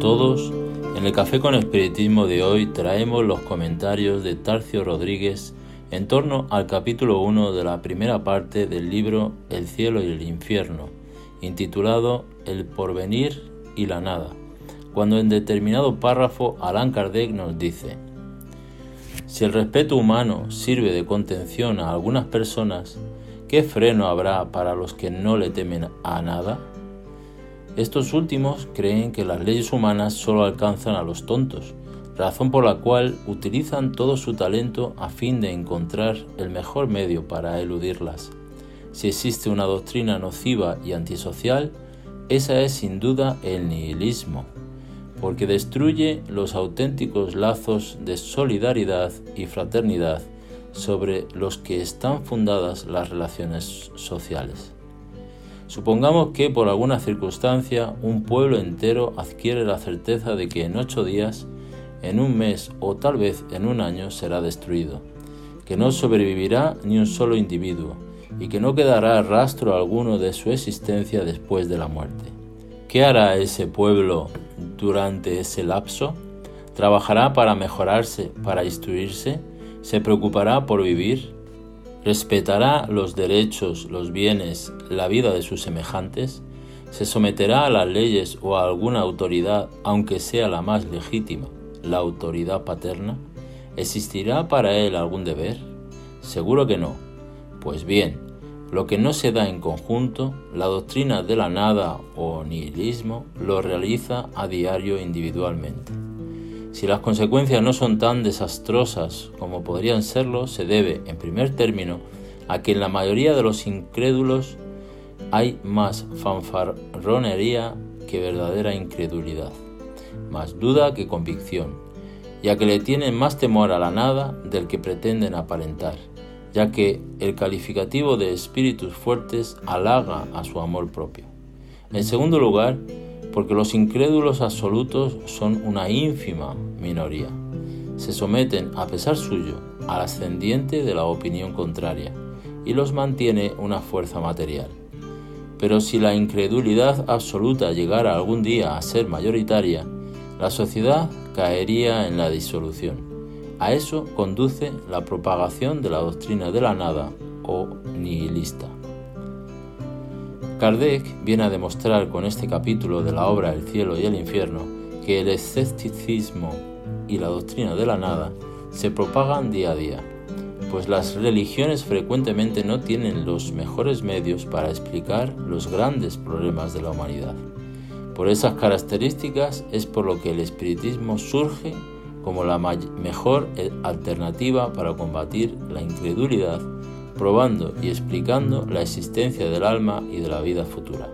Todos. En el Café con Espiritismo de hoy traemos los comentarios de Tarcio Rodríguez en torno al capítulo 1 de la primera parte del libro El cielo y el infierno, intitulado El porvenir y la nada, cuando en determinado párrafo Allan Kardec nos dice, si el respeto humano sirve de contención a algunas personas, ¿qué freno habrá para los que no le temen a nada? Estos últimos creen que las leyes humanas solo alcanzan a los tontos, razón por la cual utilizan todo su talento a fin de encontrar el mejor medio para eludirlas. Si existe una doctrina nociva y antisocial, esa es sin duda el nihilismo, porque destruye los auténticos lazos de solidaridad y fraternidad sobre los que están fundadas las relaciones sociales. Supongamos que por alguna circunstancia un pueblo entero adquiere la certeza de que en ocho días, en un mes o tal vez en un año será destruido, que no sobrevivirá ni un solo individuo y que no quedará rastro alguno de su existencia después de la muerte. ¿Qué hará ese pueblo durante ese lapso? ¿Trabajará para mejorarse, para instruirse? ¿Se preocupará por vivir? Respetará los derechos, los bienes, la vida de sus semejantes, se someterá a las leyes o a alguna autoridad, aunque sea la más legítima, la autoridad paterna, ¿existirá para él algún deber? Seguro que no. Pues bien, lo que no se da en conjunto, la doctrina de la nada o nihilismo lo realiza a diario individualmente. Si las consecuencias no son tan desastrosas como podrían serlo, se debe, en primer término, a que en la mayoría de los incrédulos hay más fanfarronería que verdadera incredulidad, más duda que convicción, ya que le tienen más temor a la nada del que pretenden aparentar, ya que el calificativo de espíritus fuertes halaga a su amor propio. En segundo lugar, porque los incrédulos absolutos son una ínfima minoría. Se someten, a pesar suyo, al ascendiente de la opinión contraria y los mantiene una fuerza material. Pero si la incredulidad absoluta llegara algún día a ser mayoritaria, la sociedad caería en la disolución. A eso conduce la propagación de la doctrina de la nada o nihilista. Kardec viene a demostrar con este capítulo de la obra El cielo y el infierno que el escepticismo y la doctrina de la nada se propagan día a día, pues las religiones frecuentemente no tienen los mejores medios para explicar los grandes problemas de la humanidad. Por esas características es por lo que el espiritismo surge como la mejor alternativa para combatir la incredulidad probando y explicando la existencia del alma y de la vida futura.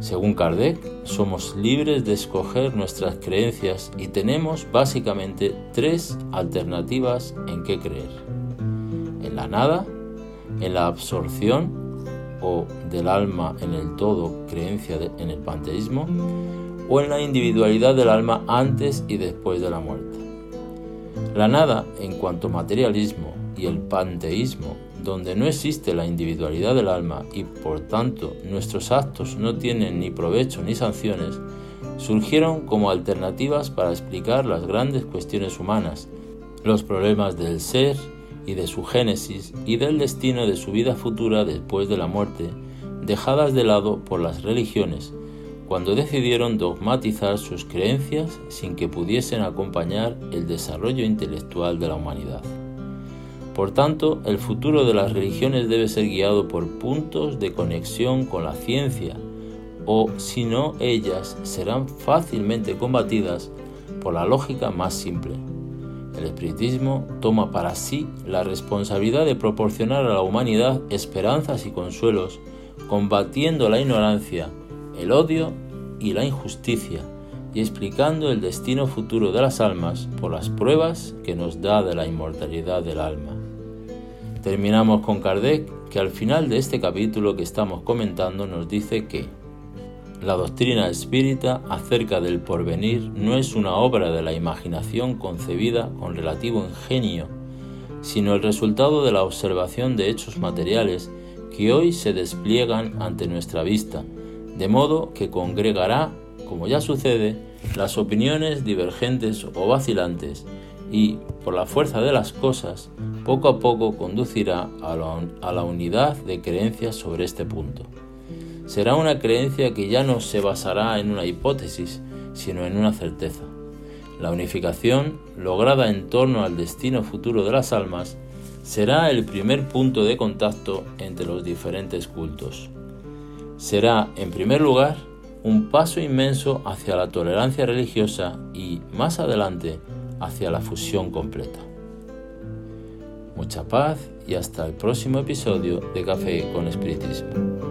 Según Kardec, somos libres de escoger nuestras creencias y tenemos básicamente tres alternativas en qué creer. En la nada, en la absorción o del alma en el todo, creencia en el panteísmo, o en la individualidad del alma antes y después de la muerte. La nada, en cuanto materialismo, y el panteísmo, donde no existe la individualidad del alma y por tanto nuestros actos no tienen ni provecho ni sanciones, surgieron como alternativas para explicar las grandes cuestiones humanas, los problemas del ser y de su génesis y del destino de su vida futura después de la muerte, dejadas de lado por las religiones, cuando decidieron dogmatizar sus creencias sin que pudiesen acompañar el desarrollo intelectual de la humanidad. Por tanto, el futuro de las religiones debe ser guiado por puntos de conexión con la ciencia, o si no, ellas serán fácilmente combatidas por la lógica más simple. El espiritismo toma para sí la responsabilidad de proporcionar a la humanidad esperanzas y consuelos, combatiendo la ignorancia, el odio y la injusticia, y explicando el destino futuro de las almas por las pruebas que nos da de la inmortalidad del alma. Terminamos con Kardec, que al final de este capítulo que estamos comentando nos dice que la doctrina espírita acerca del porvenir no es una obra de la imaginación concebida con relativo ingenio, sino el resultado de la observación de hechos materiales que hoy se despliegan ante nuestra vista, de modo que congregará, como ya sucede, Las opiniones divergentes o vacilantes y, por la fuerza de las cosas, poco a poco conducirá a la, unidad de creencias sobre este punto. Será una creencia que ya no se basará en una hipótesis, sino en una certeza. La unificación, lograda en torno al destino futuro de las almas, será el primer punto de contacto entre los diferentes cultos. Será, en primer lugar, un paso inmenso hacia la tolerancia religiosa y, más adelante, hacia la fusión completa. Mucha paz y hasta el próximo episodio de Café con Espiritismo.